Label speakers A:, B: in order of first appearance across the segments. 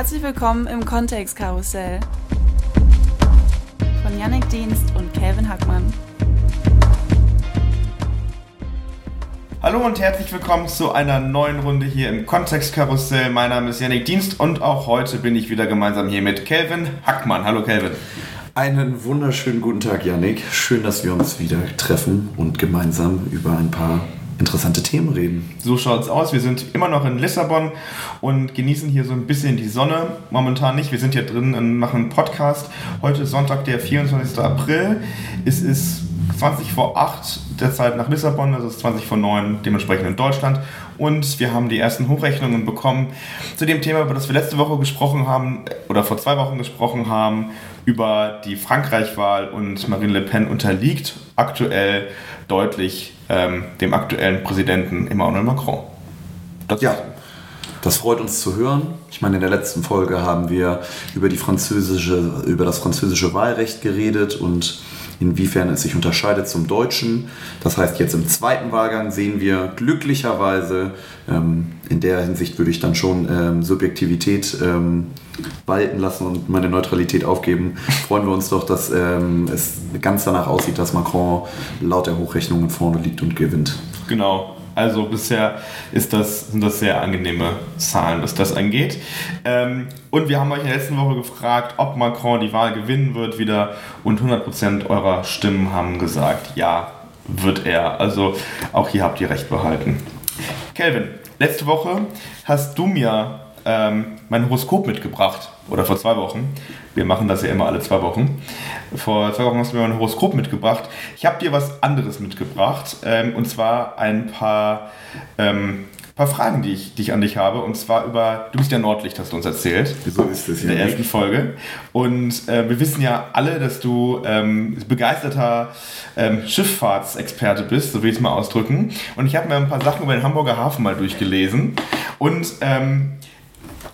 A: Herzlich willkommen im Kontextkarussell von Yannick Dienst und Calvin Hackmann.
B: Hallo und herzlich willkommen zu einer neuen Runde hier im Kontextkarussell. Mein Name ist Yannick Dienst und auch heute bin ich wieder gemeinsam hier mit Calvin Hackmann. Hallo Calvin.
C: Einen wunderschönen guten Tag, Yannick. Schön, dass wir uns wieder treffen und gemeinsam über ein paar interessante Themen reden.
B: So schaut's aus. Wir sind immer noch in Lissabon und genießen hier so ein bisschen die Sonne. Momentan nicht. Wir sind hier drin und machen einen Podcast. Heute ist Sonntag, der 24. April. Es ist 20 vor 8 der Zeit nach Lissabon, also es ist 20 vor 9 dementsprechend in Deutschland. Und wir haben die ersten Hochrechnungen bekommen zu dem Thema, über das wir letzte Woche gesprochen haben oder vor zwei Wochen gesprochen haben, über die Frankreich-Wahl und Marine Le Pen unterliegt aktuell deutlich ähm, dem aktuellen Präsidenten Emmanuel Macron.
C: Das ja, das freut uns zu hören. Ich meine, in der letzten Folge haben wir über, die französische, über das französische Wahlrecht geredet und inwiefern es sich unterscheidet zum Deutschen. Das heißt, jetzt im zweiten Wahlgang sehen wir glücklicherweise, ähm, in der Hinsicht würde ich dann schon ähm, Subjektivität ähm, walten lassen und meine Neutralität aufgeben, freuen wir uns doch, dass ähm, es ganz danach aussieht, dass Macron laut der Hochrechnungen vorne liegt und gewinnt.
B: Genau. Also bisher ist das, sind das sehr angenehme Zahlen, was das angeht. Ähm, und wir haben euch in der letzten Woche gefragt, ob Macron die Wahl gewinnen wird wieder. Und 100% eurer Stimmen haben gesagt, ja, wird er. Also auch hier habt ihr recht behalten. Kelvin, letzte Woche hast du mir ähm, mein Horoskop mitgebracht. Oder vor zwei Wochen. Wir machen das ja immer alle zwei Wochen. Vor zwei Wochen hast du mir mein Horoskop mitgebracht. Ich habe dir was anderes mitgebracht. Ähm, und zwar ein paar, ähm, paar Fragen, die ich, die ich an dich habe. Und zwar über, du bist ja Nordlicht, hast du uns erzählt.
C: So ist es
B: ja. In der ersten Folge. Und äh, wir wissen ja alle, dass du ähm, begeisterter ähm, Schifffahrtsexperte bist, so will ich es mal ausdrücken. Und ich habe mir ein paar Sachen über den Hamburger Hafen mal durchgelesen. Und ähm,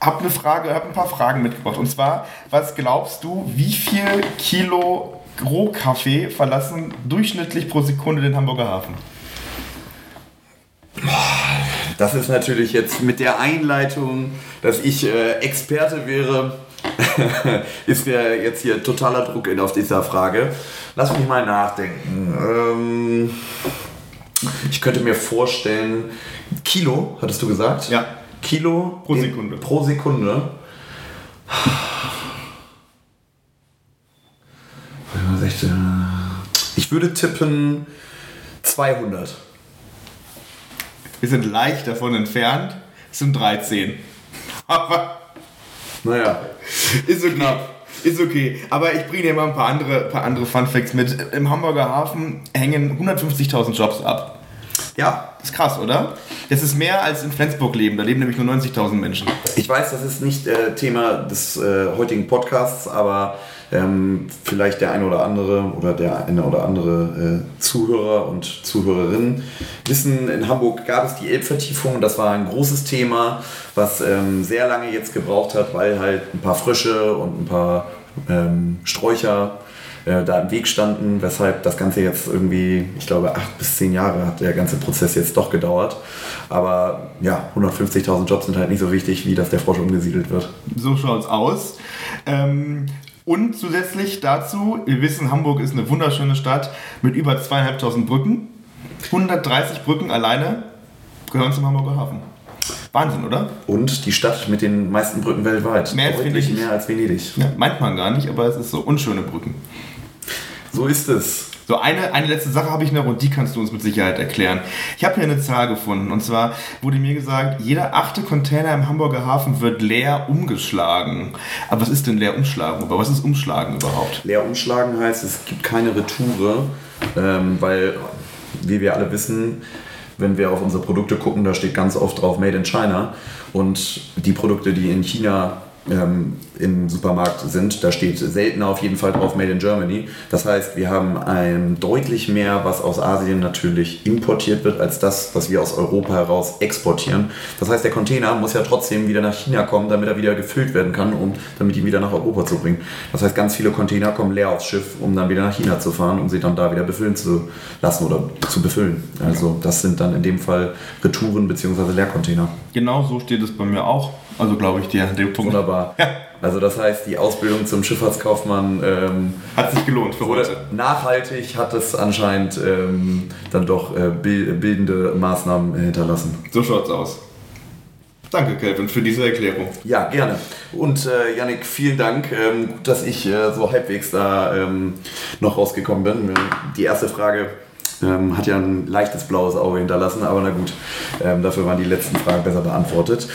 B: habe eine Frage, habe ein paar Fragen mitgebracht. Und zwar, was glaubst du, wie viel Kilo Rohkaffee verlassen durchschnittlich pro Sekunde den Hamburger Hafen?
C: Das ist natürlich jetzt mit der Einleitung, dass ich äh, Experte wäre, ist der jetzt hier totaler Druck in auf dieser Frage. Lass mich mal nachdenken. Ähm, ich könnte mir vorstellen, Kilo, hattest du gesagt?
B: Ja.
C: Kilo
B: pro Sekunde.
C: pro Sekunde. Ich würde tippen 200.
B: Wir sind leicht davon entfernt. Es sind 13. Aber.
C: Naja.
B: Ist so knapp. Ist okay. Aber ich bringe dir mal ein paar andere, paar andere Fun Facts mit. Im Hamburger Hafen hängen 150.000 Jobs ab. Ja, ist krass, oder? Das ist mehr als in Flensburg leben. Da leben nämlich nur 90.000 Menschen.
C: Ich weiß, das ist nicht äh, Thema des äh, heutigen Podcasts, aber ähm, vielleicht der eine oder andere oder der eine oder andere äh, Zuhörer und Zuhörerinnen wissen, in Hamburg gab es die Elbvertiefung. Das war ein großes Thema, was ähm, sehr lange jetzt gebraucht hat, weil halt ein paar Frösche und ein paar ähm, Sträucher äh, da im Weg standen, weshalb das Ganze jetzt irgendwie, ich glaube, acht bis zehn Jahre hat der ganze Prozess jetzt doch gedauert. Aber ja, 150.000 Jobs sind halt nicht so wichtig, wie dass der Frosch umgesiedelt wird.
B: So schaut es aus. Ähm, und zusätzlich dazu, wir wissen, Hamburg ist eine wunderschöne Stadt mit über zweieinhalbtausend Brücken. 130 Brücken alleine gehören zum Hamburger Hafen. Wahnsinn, oder?
C: Und die Stadt mit den meisten Brücken weltweit.
B: Mehr als Venedig.
C: Mehr als Venedig.
B: Ja, meint man gar nicht, aber es ist so unschöne Brücken.
C: So ist es.
B: So, eine, eine letzte Sache habe ich noch und die kannst du uns mit Sicherheit erklären. Ich habe hier eine Zahl gefunden und zwar wurde mir gesagt, jeder achte Container im Hamburger Hafen wird leer umgeschlagen. Aber was ist denn leer umschlagen? Aber was ist umschlagen überhaupt?
C: Leer umschlagen heißt, es gibt keine Retoure, ähm, weil, wie wir alle wissen, wenn wir auf unsere Produkte gucken, da steht ganz oft drauf Made in China und die Produkte, die in China ähm, im Supermarkt sind. Da steht seltener auf jeden Fall drauf Made in Germany. Das heißt, wir haben ein deutlich mehr, was aus Asien natürlich importiert wird, als das, was wir aus Europa heraus exportieren. Das heißt, der Container muss ja trotzdem wieder nach China kommen, damit er wieder gefüllt werden kann, um damit ihn wieder nach Europa zu bringen. Das heißt, ganz viele Container kommen leer aufs Schiff, um dann wieder nach China zu fahren, um sie dann da wieder befüllen zu lassen oder zu befüllen. Also das sind dann in dem Fall Retouren bzw. Leercontainer.
B: Genau so steht es bei mir auch. Also glaube ich dir an dem Punkt.
C: Wunderbar.
B: Ja.
C: Also das heißt, die Ausbildung zum Schifffahrtskaufmann ähm,
B: Hat sich gelohnt für heute.
C: nachhaltig, hat es anscheinend ähm, dann doch äh, bil- bildende Maßnahmen hinterlassen.
B: So schaut's aus. Danke, Kelvin, für diese Erklärung.
C: Ja, gerne. Und äh, Yannick, vielen Dank, ähm, dass ich äh, so halbwegs da ähm, noch rausgekommen bin. Die erste Frage ähm, hat ja ein leichtes blaues Auge hinterlassen, aber na gut, ähm, dafür waren die letzten Fragen besser beantwortet.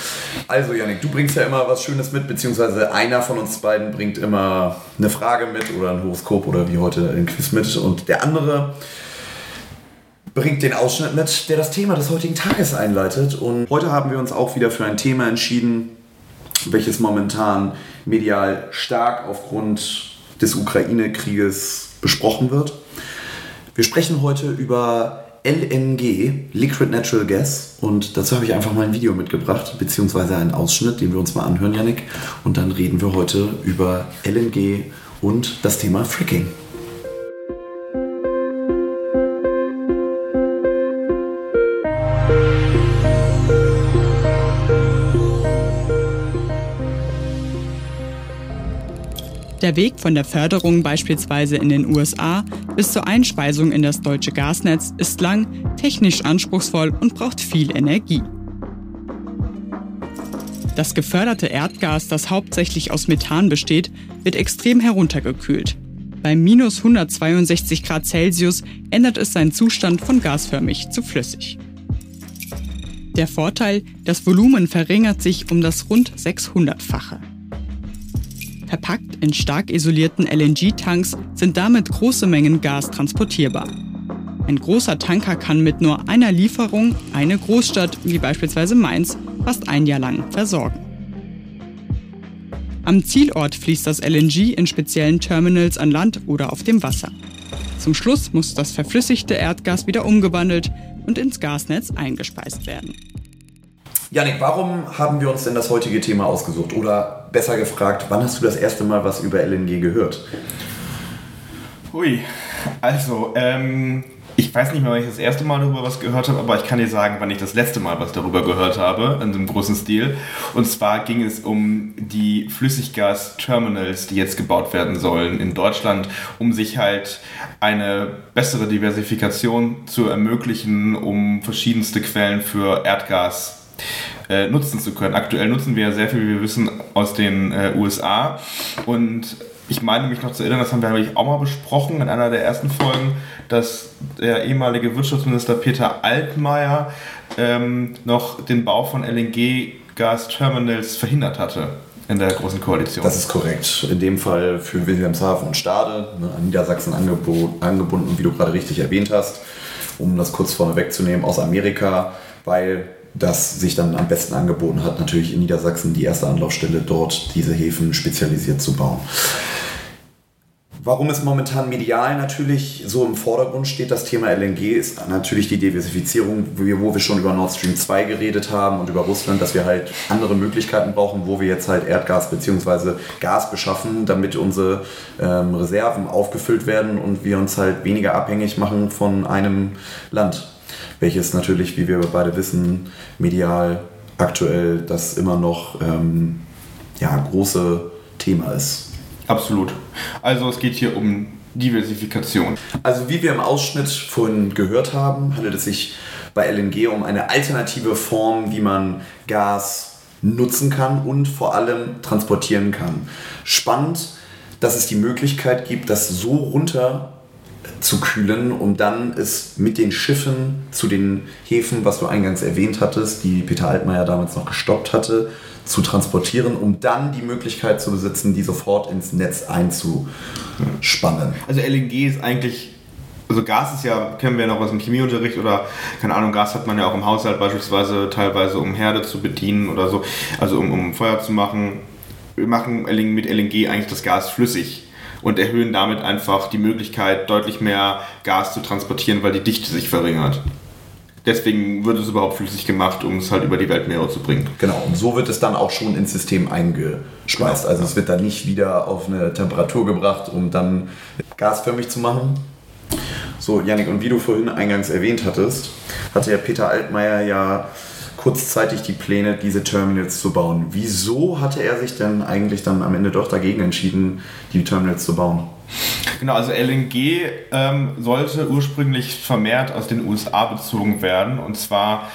C: Also Yannick, du bringst ja immer was Schönes mit, beziehungsweise einer von uns beiden bringt immer eine Frage mit oder ein Horoskop oder wie heute ein Quiz mit und der andere bringt den Ausschnitt mit, der das Thema des heutigen Tages einleitet. Und heute haben wir uns auch wieder für ein Thema entschieden, welches momentan medial stark aufgrund des Ukraine-Krieges besprochen wird. Wir sprechen heute über LNG, Liquid Natural Gas, und dazu habe ich einfach mal ein Video mitgebracht, beziehungsweise einen Ausschnitt, den wir uns mal anhören, Yannick. Und dann reden wir heute über LNG und das Thema Fracking.
D: Der Weg von der Förderung beispielsweise in den USA bis zur Einspeisung in das deutsche Gasnetz ist lang, technisch anspruchsvoll und braucht viel Energie. Das geförderte Erdgas, das hauptsächlich aus Methan besteht, wird extrem heruntergekühlt. Bei minus 162 Grad Celsius ändert es seinen Zustand von gasförmig zu flüssig. Der Vorteil, das Volumen verringert sich um das rund 600-fache. Verpackt in stark isolierten LNG-Tanks sind damit große Mengen Gas transportierbar. Ein großer Tanker kann mit nur einer Lieferung eine Großstadt wie beispielsweise Mainz fast ein Jahr lang versorgen. Am Zielort fließt das LNG in speziellen Terminals an Land oder auf dem Wasser. Zum Schluss muss das verflüssigte Erdgas wieder umgewandelt und ins Gasnetz eingespeist werden.
C: Janik, warum haben wir uns denn das heutige Thema ausgesucht? Oder besser gefragt, wann hast du das erste Mal was über LNG gehört?
B: Hui, also, ähm, ich weiß nicht mehr, wann ich das erste Mal darüber was gehört habe, aber ich kann dir sagen, wann ich das letzte Mal was darüber gehört habe, in so einem großen Stil. Und zwar ging es um die Flüssiggas-Terminals, die jetzt gebaut werden sollen in Deutschland, um sich halt eine bessere Diversifikation zu ermöglichen, um verschiedenste Quellen für Erdgas äh, nutzen zu können. Aktuell nutzen wir ja sehr viel, wie wir wissen, aus den äh, USA. Und ich meine mich noch zu erinnern, das haben wir glaube ich, auch mal besprochen in einer der ersten Folgen, dass der ehemalige Wirtschaftsminister Peter Altmaier ähm, noch den Bau von LNG-Gas-Terminals verhindert hatte in der Großen Koalition.
C: Das ist korrekt. In dem Fall für Wilhelmshaven und Stade, ne, an Niedersachsen angebunden, wie du gerade richtig erwähnt hast, um das kurz vorne wegzunehmen, aus Amerika, weil das sich dann am besten angeboten hat, natürlich in Niedersachsen die erste Anlaufstelle dort diese Häfen spezialisiert zu bauen. Warum es momentan medial natürlich so im Vordergrund steht, das Thema LNG, ist natürlich die Diversifizierung, wo wir, schon über Nord Stream 2 geredet haben und über Russland, dass wir halt andere Möglichkeiten brauchen, wo wir jetzt halt Erdgas bzw. Gas beschaffen, damit unsere ähm, Reserven aufgefüllt werden und wir uns halt weniger abhängig machen von einem Land, welches natürlich, wie wir beide wissen, medial aktuell das immer noch ähm, ja, große Thema ist.
B: Absolut. Also es geht hier um Diversifikation.
C: Also wie wir im Ausschnitt vorhin gehört haben, handelt es sich bei LNG um eine alternative Form, wie man Gas nutzen kann und vor allem transportieren kann. Spannend, dass es die Möglichkeit gibt, das so runter zu kühlen, um dann es mit den Schiffen zu den Häfen, was du eingangs erwähnt hattest, die Peter Altmaier damals noch gestoppt hatte, zu transportieren, um dann die Möglichkeit zu besitzen, die sofort ins Netz einzuspannen.
B: Also LNG ist eigentlich, also Gas ist ja, kennen wir ja noch aus dem Chemieunterricht oder keine Ahnung, Gas hat man ja auch im Haushalt beispielsweise teilweise, um Herde zu bedienen oder so, also um, um Feuer zu machen. Wir machen mit LNG eigentlich das Gas flüssig und erhöhen damit einfach die Möglichkeit, deutlich mehr Gas zu transportieren, weil die Dichte sich verringert. Deswegen wird es überhaupt flüssig gemacht, um es halt über die Weltmeere zu bringen.
C: Genau, und so wird es dann auch schon ins System eingespeist. Also es wird dann nicht wieder auf eine Temperatur gebracht, um dann gasförmig zu machen. So, Janik, und wie du vorhin eingangs erwähnt hattest, hatte ja Peter Altmaier ja kurzzeitig die Pläne, diese Terminals zu bauen. Wieso hatte er sich denn eigentlich dann am Ende doch dagegen entschieden, die Terminals zu bauen?
B: Genau, also LNG ähm, sollte ursprünglich vermehrt aus den USA bezogen werden. Und zwar,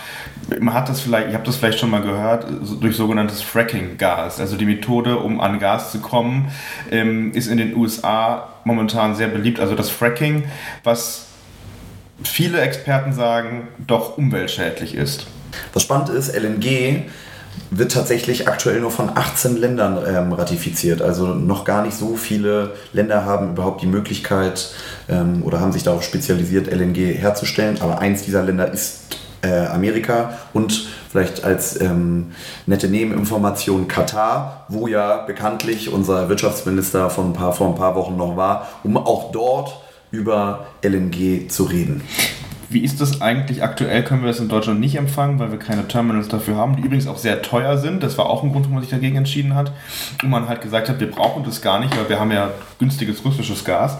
B: man hat das vielleicht, ihr habt das vielleicht schon mal gehört, durch sogenanntes Fracking-Gas. Also die Methode, um an Gas zu kommen, ähm, ist in den USA momentan sehr beliebt. Also das Fracking, was viele Experten sagen, doch umweltschädlich ist.
C: Das Spannende ist, LNG wird tatsächlich aktuell nur von 18 Ländern ähm, ratifiziert. Also noch gar nicht so viele Länder haben überhaupt die Möglichkeit ähm, oder haben sich darauf spezialisiert, LNG herzustellen. Aber eins dieser Länder ist äh, Amerika und vielleicht als ähm, nette Nebeninformation Katar, wo ja bekanntlich unser Wirtschaftsminister von ein paar, vor ein paar Wochen noch war, um auch dort über LNG zu reden.
B: Wie ist das eigentlich aktuell? Können wir das in Deutschland nicht empfangen, weil wir keine Terminals dafür haben, die übrigens auch sehr teuer sind. Das war auch ein Grund, warum man sich dagegen entschieden hat. Und man halt gesagt hat, wir brauchen das gar nicht, weil wir haben ja günstiges russisches Gas.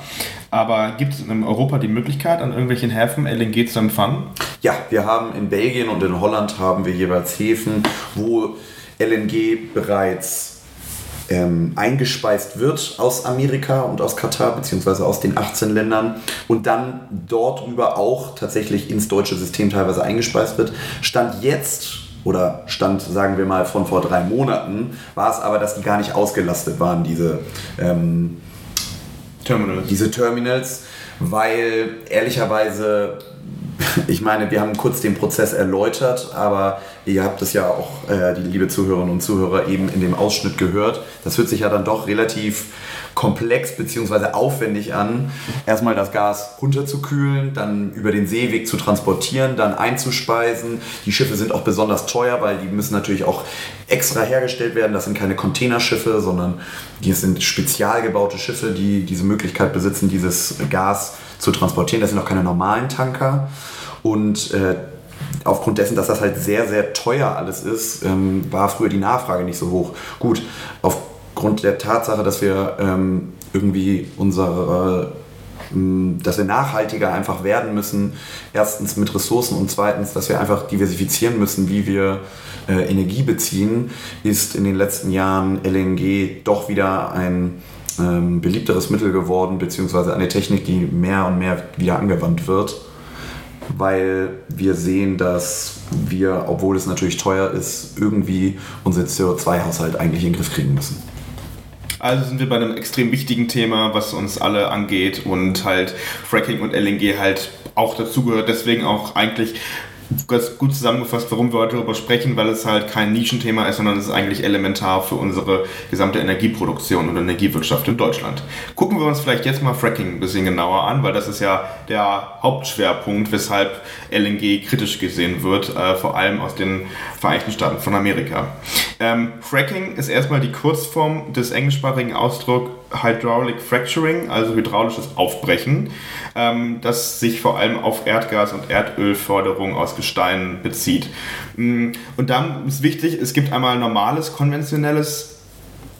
B: Aber gibt es in Europa die Möglichkeit, an irgendwelchen Häfen LNG zu empfangen?
C: Ja, wir haben in Belgien und in Holland haben wir jeweils Häfen, wo LNG bereits ähm, eingespeist wird aus Amerika und aus Katar, beziehungsweise aus den 18 Ländern und dann dort rüber auch tatsächlich ins deutsche System teilweise eingespeist wird. Stand jetzt oder Stand, sagen wir mal, von vor drei Monaten, war es aber, dass die gar nicht ausgelastet waren, diese, ähm, Terminals. diese Terminals, weil ehrlicherweise ich meine, wir haben kurz den Prozess erläutert, aber ihr habt es ja auch, äh, die liebe Zuhörerinnen und Zuhörer, eben in dem Ausschnitt gehört. Das hört sich ja dann doch relativ komplex bzw. aufwendig an, erstmal das Gas runterzukühlen, dann über den Seeweg zu transportieren, dann einzuspeisen. Die Schiffe sind auch besonders teuer, weil die müssen natürlich auch extra hergestellt werden. Das sind keine Containerschiffe, sondern die sind spezial gebaute Schiffe, die diese Möglichkeit besitzen, dieses Gas zu transportieren. Das sind auch keine normalen Tanker. Und äh, aufgrund dessen, dass das halt sehr, sehr teuer alles ist, ähm, war früher die Nachfrage nicht so hoch. Gut, aufgrund der Tatsache, dass wir ähm, irgendwie unsere ähm, dass wir nachhaltiger einfach werden müssen. Erstens mit Ressourcen und zweitens, dass wir einfach diversifizieren müssen, wie wir äh, Energie beziehen, ist in den letzten Jahren LNG doch wieder ein ähm, beliebteres Mittel geworden, beziehungsweise eine Technik, die mehr und mehr wieder angewandt wird, weil wir sehen, dass wir, obwohl es natürlich teuer ist, irgendwie unseren CO2-Haushalt eigentlich in den Griff kriegen müssen.
B: Also sind wir bei einem extrem wichtigen Thema, was uns alle angeht und halt Fracking und LNG halt auch dazugehört. Deswegen auch eigentlich ganz gut zusammengefasst, warum wir heute darüber sprechen, weil es halt kein Nischenthema ist, sondern es ist eigentlich elementar für unsere gesamte Energieproduktion und Energiewirtschaft in Deutschland. Gucken wir uns vielleicht jetzt mal Fracking ein bisschen genauer an, weil das ist ja der Hauptschwerpunkt, weshalb LNG kritisch gesehen wird, äh, vor allem aus den Vereinigten Staaten von Amerika. Ähm, Fracking ist erstmal die Kurzform des englischsprachigen Ausdrucks Hydraulic Fracturing, also hydraulisches Aufbrechen, ähm, das sich vor allem auf Erdgas- und Erdölförderung aus Gestein bezieht. Mm, und dann ist wichtig, es gibt einmal normales, konventionelles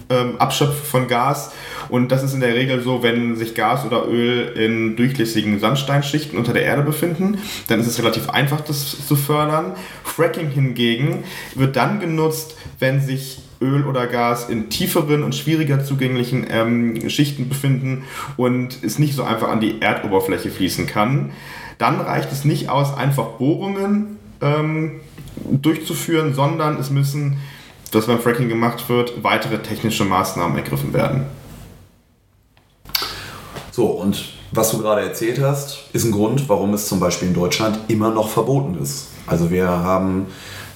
B: ähm, Abschöpfen von Gas und das ist in der Regel so, wenn sich Gas oder Öl in durchlässigen Sandsteinschichten unter der Erde befinden, dann ist es relativ einfach, das zu fördern. Fracking hingegen wird dann genutzt, wenn sich Öl oder Gas in tieferen und schwieriger zugänglichen ähm, Schichten befinden und es nicht so einfach an die Erdoberfläche fließen kann. Dann reicht es nicht aus, einfach Bohrungen ähm, durchzuführen, sondern es müssen, was beim Fracking gemacht wird, weitere technische Maßnahmen ergriffen werden.
C: So, und was du gerade erzählt hast, ist ein Grund, warum es zum Beispiel in Deutschland immer noch verboten ist. Also wir haben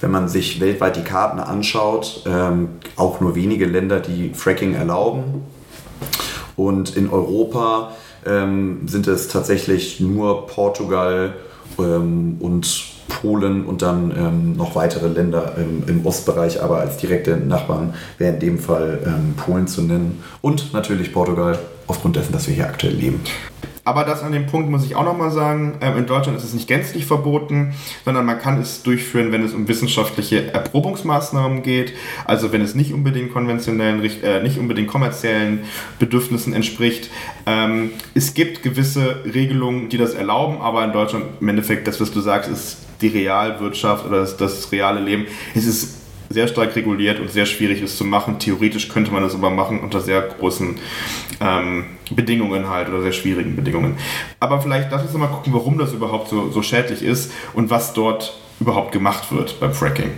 C: wenn man sich weltweit die Karten anschaut, ähm, auch nur wenige Länder, die Fracking erlauben. Und in Europa ähm, sind es tatsächlich nur Portugal ähm, und Polen und dann ähm, noch weitere Länder im, Ostbereich, aber als direkte Nachbarn wäre in dem Fall ähm, Polen zu nennen und natürlich Portugal aufgrund dessen, dass wir hier aktuell leben.
B: Aber das an dem Punkt muss ich auch nochmal sagen, ähm, in Deutschland ist es nicht gänzlich verboten, sondern man kann es durchführen, wenn es um wissenschaftliche Erprobungsmaßnahmen geht, also wenn es nicht unbedingt konventionellen, äh, nicht unbedingt kommerziellen Bedürfnissen entspricht. Ähm, es gibt gewisse Regelungen, die das erlauben, aber in Deutschland im Endeffekt, das, was du sagst, ist die Realwirtschaft oder das, das reale Leben. Es ist sehr stark reguliert und sehr schwierig ist zu machen. Theoretisch könnte man das aber machen unter sehr großen ähm, Bedingungen halt oder sehr schwierigen Bedingungen. Aber vielleicht lass uns mal gucken, warum das überhaupt so, so schädlich ist und was dort überhaupt gemacht wird beim Fracking.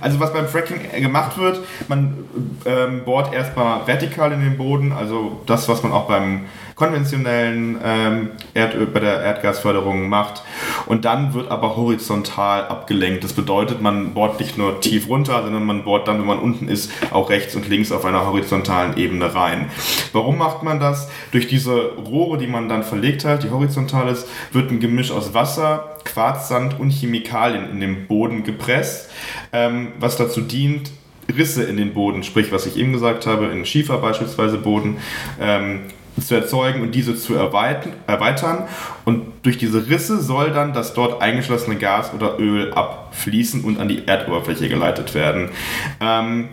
B: Also was beim Fracking gemacht wird, man ähm, bohrt erstmal vertikal in den Boden, also das, was man auch beim konventionellen ähm, Erdöl, bei der Erdgasförderung macht. Und dann wird aber horizontal abgelenkt. Das bedeutet, man bohrt nicht nur tief runter, sondern man bohrt dann, wenn man unten ist, auch rechts und links auf einer horizontalen Ebene rein. Warum macht man das? Durch diese Rohre, die man dann verlegt hat, die horizontal ist, wird ein Gemisch aus Wasser, Quarzsand und Chemikalien in den Boden gepresst, ähm, was dazu dient, Risse in den Boden, sprich was ich eben gesagt habe, in Schiefer beispielsweise Boden, ähm, zu erzeugen und diese zu erweitern. Und durch diese Risse soll dann das dort eingeschlossene Gas oder Öl abfließen und an die Erdoberfläche geleitet werden. Ähm,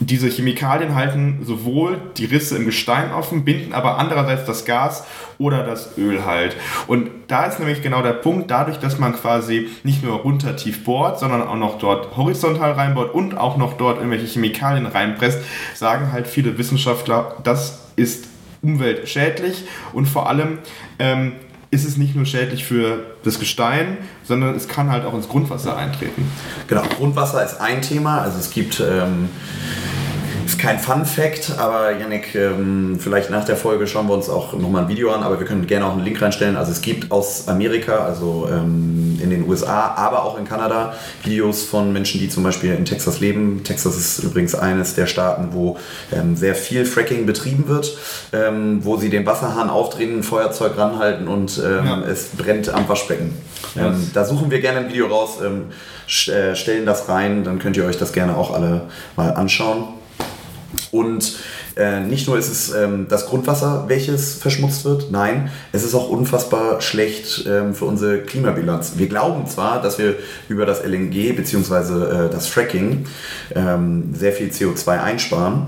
B: diese Chemikalien halten sowohl die Risse im Gestein offen, binden aber andererseits das Gas oder das Öl halt. Und da ist nämlich genau der Punkt, dadurch, dass man quasi nicht nur runter tief bohrt, sondern auch noch dort horizontal reinbohrt und auch noch dort irgendwelche Chemikalien reinpresst, sagen halt viele Wissenschaftler, das ist umweltschädlich und vor allem ähm, ist es nicht nur schädlich für das Gestein, sondern es kann halt auch ins Grundwasser eintreten.
C: Genau, Grundwasser ist ein Thema. Also es gibt ähm, ist kein Fun Fact, aber Yannick, ähm, vielleicht nach der Folge schauen wir uns auch nochmal ein Video an, aber wir können gerne auch einen Link reinstellen. Also es gibt aus Amerika, also ähm, in den USA, aber auch in Kanada Videos von Menschen, die zum Beispiel in Texas leben. Texas ist übrigens eines der Staaten, wo ähm, sehr viel Fracking betrieben wird, wo sie den Wasserhahn aufdrehen, ein Feuerzeug ranhalten und ja. es brennt am Waschbecken. Ähm, da suchen wir gerne ein Video raus, äh, stellen das rein, dann könnt ihr euch das gerne auch alle mal anschauen. Und äh, nicht nur ist es ähm, das Grundwasser, welches verschmutzt wird, nein, es ist auch unfassbar schlecht ähm, für unsere Klimabilanz. Wir glauben zwar, dass wir über das LNG bzw. Äh, das Fracking ähm, sehr viel CO2 einsparen,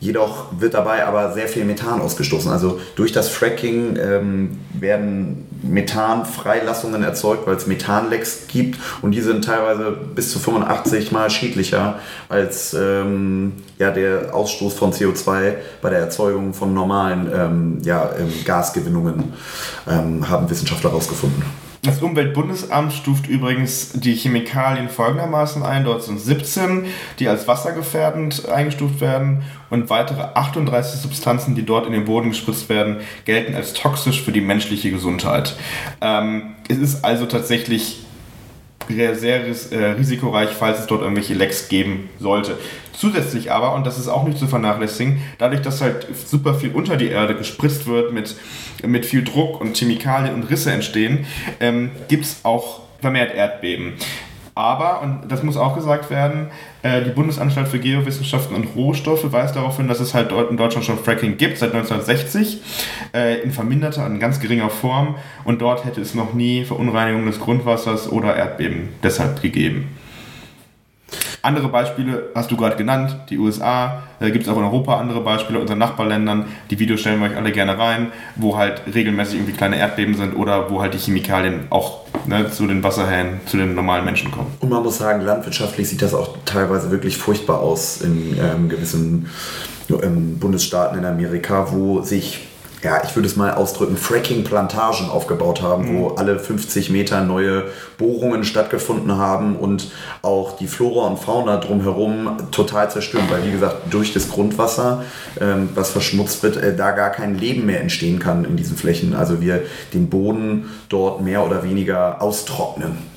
C: Jedoch wird dabei aber sehr viel Methan ausgestoßen. Also durch das Fracking ähm, werden Methanfreilassungen erzeugt, weil es Methanlecks gibt und die sind teilweise bis zu 85 mal schädlicher als ähm, ja, der Ausstoß von CO2 bei der Erzeugung von normalen ähm, ja, ähm, Gasgewinnungen, ähm, haben Wissenschaftler herausgefunden.
B: Das Umweltbundesamt stuft übrigens die Chemikalien folgendermaßen ein. Dort sind 17, die als wassergefährdend eingestuft werden und weitere 38 Substanzen, die dort in den Boden gespritzt werden, gelten als toxisch für die menschliche Gesundheit. Ähm, es ist also tatsächlich sehr äh, risikoreich, falls es dort irgendwelche Lecks geben sollte. Zusätzlich aber, und das ist auch nicht zu vernachlässigen, dadurch, dass halt super viel unter die Erde gespritzt wird mit, mit viel Druck und Chemikalien und Risse entstehen, ähm, gibt es auch vermehrt Erdbeben. Aber, und das muss auch gesagt werden, äh, die Bundesanstalt für Geowissenschaften und Rohstoffe weist darauf hin, dass es halt in Deutschland schon Fracking gibt, seit 1960, äh, in verminderter, in ganz geringer Form. Und dort hätte es noch nie Verunreinigung des Grundwassers oder Erdbeben deshalb gegeben. Andere Beispiele hast du gerade genannt, die USA, äh, gibt es auch in Europa andere Beispiele, unseren Nachbarländern. Die Videos stellen wir euch alle gerne rein, wo halt regelmäßig irgendwie kleine Erdbeben sind oder wo halt die Chemikalien auch ne, zu den Wasserhähnen, zu den normalen Menschen kommen.
C: Und man muss sagen, landwirtschaftlich sieht das auch teilweise wirklich furchtbar aus in ähm, gewissen ähm, Bundesstaaten in Amerika, wo sich ja, ich würde es mal ausdrücken, Fracking-Plantagen aufgebaut haben, mhm. wo alle 50 Meter neue Bohrungen stattgefunden haben und auch die Flora und Fauna drumherum total zerstören, weil wie gesagt, durch das Grundwasser, ähm, was verschmutzt wird, äh, da gar kein Leben mehr entstehen kann in diesen Flächen. Also wir den Boden dort mehr oder weniger austrocknen.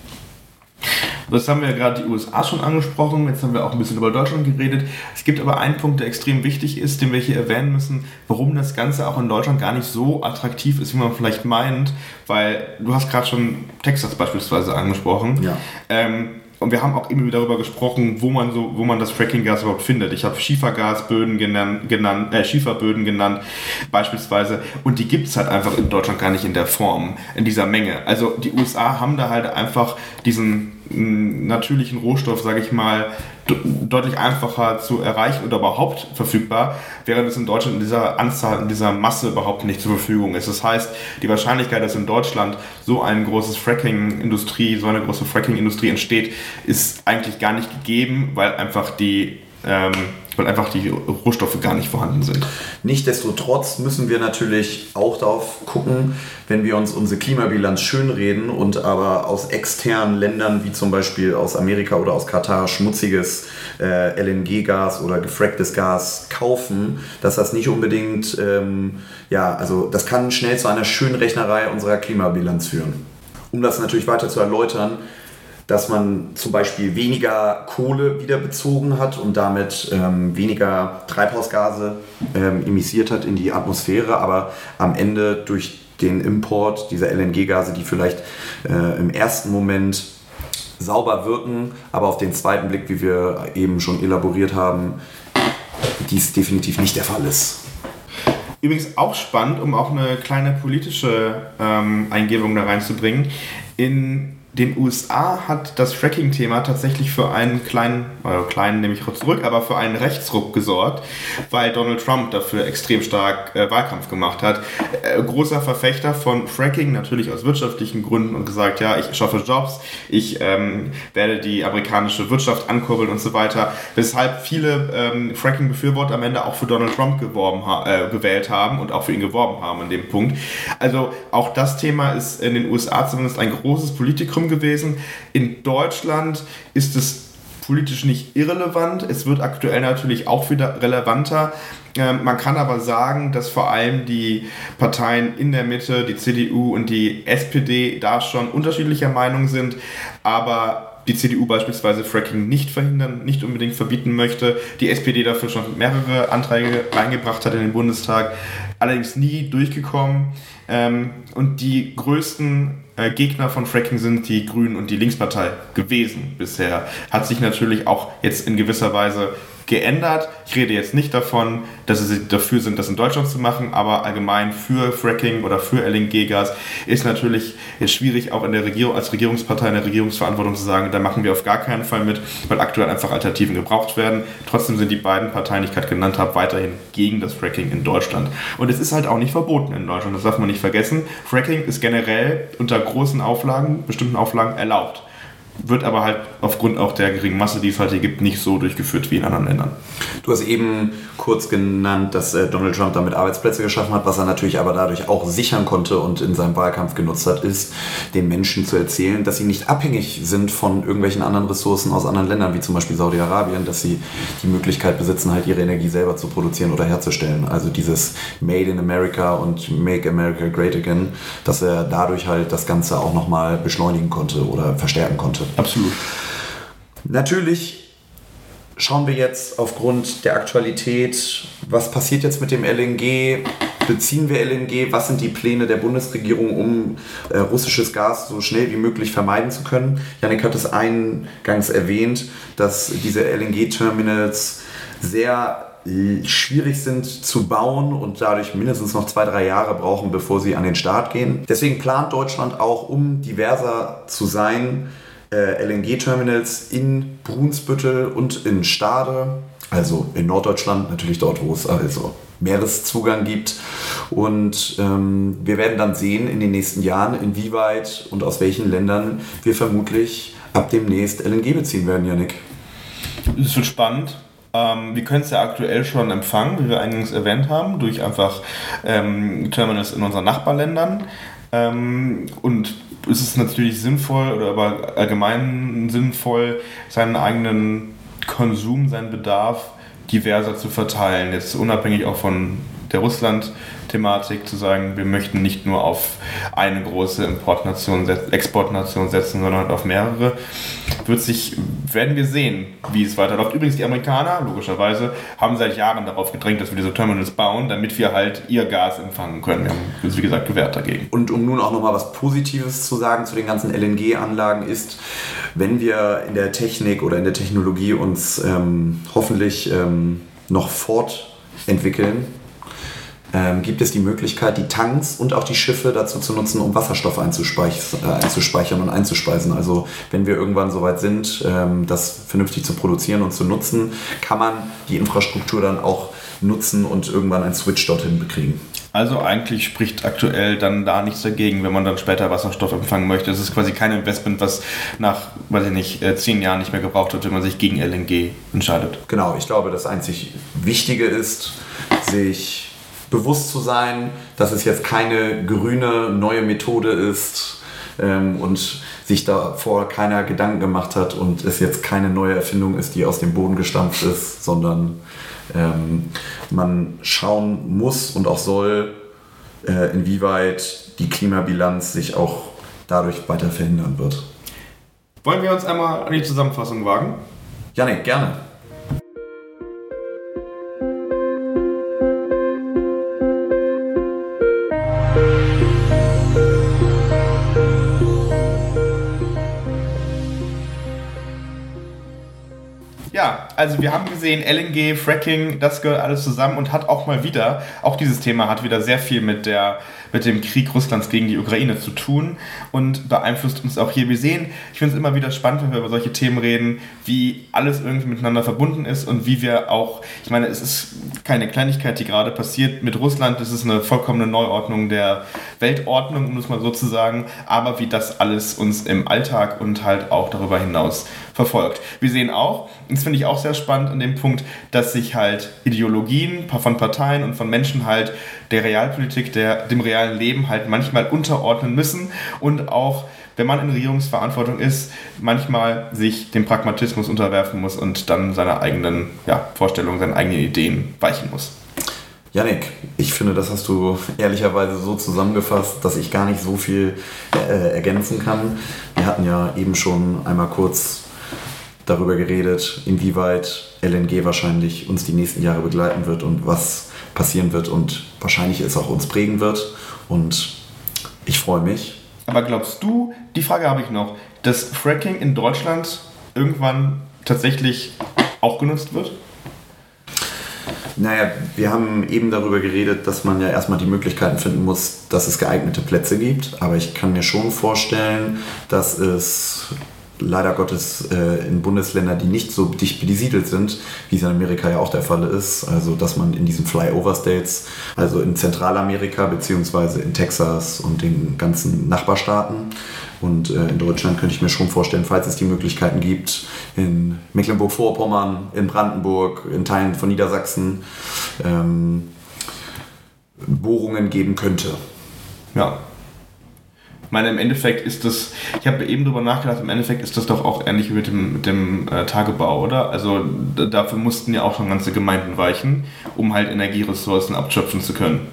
B: Das haben wir ja gerade die USA schon angesprochen, jetzt haben wir auch ein bisschen über Deutschland geredet. Es gibt aber einen Punkt, der extrem wichtig ist, den wir hier erwähnen müssen, warum das Ganze auch in Deutschland gar nicht so attraktiv ist, wie man vielleicht meint, weil du hast gerade schon Texas beispielsweise angesprochen. Ja. Ähm, und wir haben auch immer wieder darüber gesprochen, wo man so, wo man das Frackinggas überhaupt findet. Ich habe Schiefergasböden genannt, genannt äh, Schieferböden genannt, beispielsweise. Und die gibt es halt einfach in Deutschland gar nicht in der Form, in dieser Menge. Also die USA haben da halt einfach diesen natürlichen Rohstoff, sage ich mal, deutlich einfacher zu erreichen oder überhaupt verfügbar, während es in Deutschland in dieser Anzahl, in dieser Masse überhaupt nicht zur Verfügung ist. Das heißt, die Wahrscheinlichkeit, dass in Deutschland so ein großes Fracking-Industrie, so eine große Fracking-Industrie entsteht, ist eigentlich gar nicht gegeben, weil einfach die ähm, weil einfach die Rohstoffe gar nicht vorhanden sind.
C: Nichtsdestotrotz müssen wir natürlich auch darauf gucken, wenn wir uns unsere Klimabilanz schönreden und aber aus externen Ländern wie zum Beispiel aus Amerika oder aus Katar schmutziges äh, LNG-Gas oder gefracktes Gas kaufen, dass das nicht unbedingt, ähm, ja, also das kann schnell zu einer schönen Rechnerei unserer Klimabilanz führen. Um das natürlich weiter zu erläutern, dass man zum Beispiel weniger Kohle wieder bezogen hat und damit ähm, weniger Treibhausgase ähm, emissiert hat in die Atmosphäre, aber am Ende durch den Import dieser LNG-Gase, die vielleicht äh, im ersten Moment sauber wirken, aber auf den zweiten Blick, wie wir eben schon elaboriert haben, dies definitiv nicht der Fall ist.
B: Übrigens auch spannend, um auch eine kleine politische ähm, Eingebung da reinzubringen. In den USA hat das Fracking-Thema tatsächlich für einen kleinen, also kleinen nehme ich zurück, aber für einen Rechtsruck gesorgt, weil Donald Trump dafür extrem stark äh, Wahlkampf gemacht hat. Äh, großer Verfechter von Fracking, natürlich aus wirtschaftlichen Gründen und gesagt, ja, ich schaffe Jobs, ich ähm, werde die amerikanische Wirtschaft ankurbeln und so weiter, weshalb viele ähm, Fracking-Befürworter am Ende auch für Donald Trump geworben äh, gewählt haben und auch für ihn geworben haben an dem Punkt. Also auch das Thema ist in den USA zumindest ein großes Politikum Spektrum gewesen. In Deutschland ist es politisch nicht irrelevant. Es wird aktuell natürlich auch wieder relevanter. Ähm, man kann aber sagen, dass vor allem die Parteien in der Mitte, die CDU und die SPD, da schon unterschiedlicher Meinung sind. Aber die CDU beispielsweise Fracking nicht verhindern, nicht unbedingt verbieten möchte. Die SPD dafür schon mehrere Anträge reingebracht hat in den Bundestag, allerdings nie durchgekommen. Ähm, und die größten äh, Gegner von Fracking sind die Grünen und die Linkspartei gewesen bisher. Hat sich natürlich auch jetzt in gewisser Weise geändert. Ich rede jetzt nicht davon, dass sie dafür sind, das in Deutschland zu machen, aber allgemein für Fracking oder für LNG-Gas ist natürlich jetzt schwierig, auch in der Regierung, als Regierungspartei in der Regierungsverantwortung zu sagen, da machen wir auf gar keinen Fall mit, weil aktuell einfach Alternativen gebraucht werden. Trotzdem sind die beiden Parteien, die ich gerade genannt habe, weiterhin gegen das Fracking in Deutschland. Und es ist halt auch nicht verboten in Deutschland, das darf man nicht vergessen. Fracking ist generell unter großen Auflagen, bestimmten Auflagen erlaubt wird aber halt aufgrund auch der geringen Masse, die es halt hier gibt, nicht so durchgeführt wie in anderen Ländern.
C: Du hast eben kurz genannt, dass äh, Donald Trump damit Arbeitsplätze geschaffen hat, was er natürlich aber dadurch auch sichern konnte und in seinem Wahlkampf genutzt hat, ist, den Menschen zu erzählen, dass sie nicht abhängig sind von irgendwelchen anderen Ressourcen aus anderen Ländern, wie zum Beispiel Saudi-Arabien, dass sie die Möglichkeit besitzen, halt ihre Energie selber zu produzieren oder herzustellen. Also dieses Made in America und Make America Great Again, dass er dadurch halt das Ganze auch nochmal beschleunigen konnte oder verstärken konnte.
B: Absolut.
C: Natürlich schauen wir jetzt aufgrund der Aktualität, was passiert jetzt mit dem LNG? Beziehen wir LNG? Was sind die Pläne der Bundesregierung, um äh, russisches Gas so schnell wie möglich vermeiden zu können? Janik hat es eingangs erwähnt, dass diese LNG-Terminals sehr schwierig sind zu bauen und dadurch mindestens noch zwei, drei Jahre brauchen, bevor sie an den Start gehen. Deswegen plant Deutschland auch, um diverser zu sein, äh, LNG-Terminals in Brunsbüttel und in Stade, also in Norddeutschland, natürlich dort, wo es also Meereszugang gibt. Und ähm, wir werden dann sehen in den nächsten Jahren, inwieweit und aus welchen Ländern wir vermutlich ab demnächst LNG beziehen werden, Janik.
B: Das wird spannend. Ähm, wir können es ja aktuell schon empfangen, wie wir eingangs erwähnt haben, durch einfach ähm, Terminals in unseren Nachbarländern. Ähm, und ist es natürlich sinnvoll oder aber allgemein sinnvoll, seinen eigenen Konsum, seinen Bedarf diverser zu verteilen. Jetzt unabhängig auch von der Russland-Thematik zu sagen, wir möchten nicht nur auf eine große Importnation, Exportnation setzen, sondern auf mehrere, wird sich, werden wir sehen, wie es weiterläuft. Übrigens, die Amerikaner, logischerweise, haben seit Jahren darauf gedrängt, dass wir diese Terminals bauen, damit wir halt ihr Gas empfangen können. Wir haben uns, wie gesagt, gewehrt dagegen.
C: Und um nun auch nochmal was Positives zu sagen zu den ganzen LNG-Anlagen ist, wenn wir in der Technik oder in der Technologie uns ähm, hoffentlich ähm, noch fortentwickeln, ähm, gibt es die Möglichkeit, die Tanks und auch die Schiffe dazu zu nutzen, um Wasserstoff einzuspeich äh, einzuspeichern und einzuspeisen. Also wenn wir irgendwann soweit sind, ähm, das vernünftig zu produzieren und zu nutzen, kann man die Infrastruktur dann auch nutzen und irgendwann einen Switch dorthin bekriegen.
B: Also eigentlich spricht aktuell dann da nichts dagegen, wenn man dann später Wasserstoff empfangen möchte. Es ist quasi kein Investment, was nach, weiß ich nicht, äh, zehn Jahren nicht mehr gebraucht wird, wenn man sich gegen LNG entscheidet.
C: Genau, ich glaube, das einzig Wichtige ist, sich bewusst zu sein, dass es jetzt keine grüne neue Methode ist ähm, und sich davor keiner Gedanken gemacht hat und es jetzt keine neue Erfindung ist, die aus dem Boden gestampft ist, sondern ähm, man schauen muss und auch soll, äh, inwieweit die Klimabilanz sich auch dadurch weiter verhindern wird.
B: Wollen wir uns einmal an die Zusammenfassung wagen?
C: Janik, gerne.
B: Also wir haben gesehen, LNG, Fracking, das gehört alles zusammen und hat auch mal wieder, auch dieses Thema hat wieder sehr viel mit, der, mit dem Krieg Russlands gegen die Ukraine zu tun und beeinflusst uns auch hier. Wir sehen, ich finde es immer wieder spannend, wenn wir über solche Themen reden, wie alles irgendwie miteinander verbunden ist und wie wir auch, ich meine, es ist keine Kleinigkeit, die gerade passiert mit Russland, es ist eine vollkommene Neuordnung der Weltordnung, um es mal so zu sagen, aber wie das alles uns im Alltag und halt auch darüber hinaus verfolgt. Wir sehen auch, das finde ich auch sehr spannend an dem Punkt, dass sich halt Ideologien von Parteien und von Menschen halt der Realpolitik, der, dem realen Leben halt manchmal unterordnen müssen und auch wenn man in Regierungsverantwortung ist, manchmal sich dem Pragmatismus unterwerfen muss und dann seine eigenen ja, Vorstellungen, seine eigenen Ideen weichen muss.
C: Janik, ich finde, das hast du ehrlicherweise so zusammengefasst, dass ich gar nicht so viel äh, ergänzen kann. Wir hatten ja eben schon einmal kurz darüber geredet, inwieweit LNG wahrscheinlich uns die nächsten Jahre begleiten wird und was passieren wird und wahrscheinlich es auch uns prägen wird. Und ich freue mich.
B: Aber glaubst du, die Frage habe ich noch, dass Fracking in Deutschland irgendwann tatsächlich auch genutzt wird?
C: Naja, wir haben eben darüber geredet, dass man ja erstmal die Möglichkeiten finden muss, dass es geeignete Plätze gibt. Aber ich kann mir schon vorstellen, dass es leider Gottes äh, in Bundesländern, die nicht so dicht besiedelt sind, wie es in Amerika ja auch der Fall ist. Also, dass man in diesen Flyover-States, also in Zentralamerika beziehungsweise in Texas und den ganzen Nachbarstaaten und äh, in Deutschland könnte ich mir schon vorstellen, falls es die Möglichkeiten gibt, in Mecklenburg-Vorpommern, in Brandenburg, in Teilen von Niedersachsen, ähm, Bohrungen geben könnte.
B: Ja, ich meine, im Endeffekt ist das, ich habe eben drüber nachgedacht, im Endeffekt ist das doch auch ähnlich wie mit dem, mit dem äh, Tagebau, oder? Also dafür mussten ja auch schon ganze Gemeinden weichen, um halt Energieressourcen abschöpfen zu können.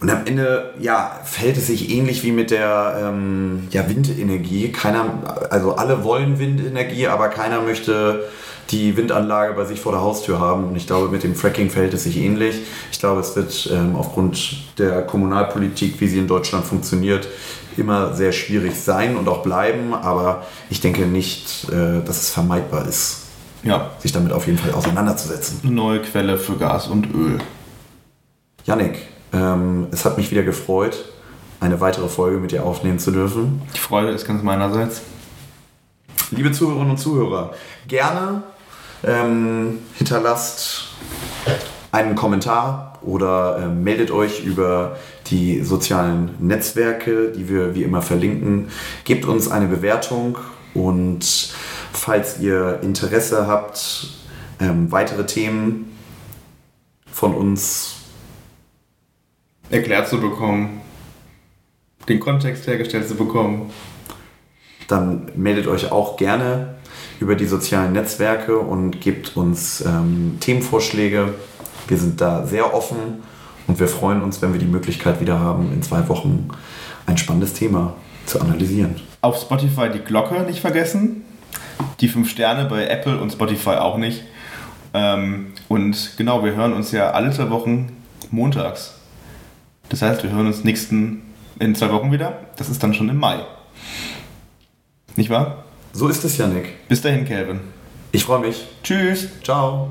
C: Und am Ende, ja, fällt es sich ähnlich wie mit der ähm, ja, Windenergie. Keiner, also alle wollen Windenergie, aber keiner möchte die Windanlage bei sich vor der Haustür haben. Und ich glaube, mit dem Fracking verhält es sich ähnlich. Ich glaube, es wird ähm, aufgrund der Kommunalpolitik, wie sie in Deutschland funktioniert, immer sehr schwierig sein und auch bleiben, aber ich denke nicht, äh, dass es vermeidbar ist,
B: ja.
C: sich damit auf jeden Fall auseinanderzusetzen.
B: Eine neue Quelle für Gas und Öl.
C: Yannick, ähm, es hat mich wieder gefreut, eine weitere Folge mit dir aufnehmen zu dürfen.
B: Die Freude ist ganz meinerseits.
C: Liebe Zuhörerinnen und Zuhörer, gerne ähm, hinterlasst einen Kommentar oder äh, meldet euch über die sozialen Netzwerke, die wir wie immer verlinken. Gebt uns eine Bewertung und falls ihr Interesse habt, ähm, weitere Themen von uns
B: erklärt zu bekommen, den Kontext hergestellt zu bekommen,
C: dann meldet euch auch gerne über die sozialen Netzwerke und gebt uns ähm, Themenvorschläge. Wir sind da sehr offen und wir freuen uns, wenn wir die Möglichkeit wieder haben, in zwei Wochen ein spannendes Thema zu analysieren.
B: Auf Spotify die Glocke nicht vergessen, die fünf Sterne bei Apple und Spotify auch nicht. Ähm, und genau, wir hören uns ja alle zwei Wochen montags. Das heißt, wir hören uns nächsten in zwei Wochen wieder. Das ist dann schon im Mai. Nicht wahr?
C: So ist es, Janik.
B: Bis dahin, Kelvin.
C: Ich freue mich.
B: Tschüss.
C: Ciao.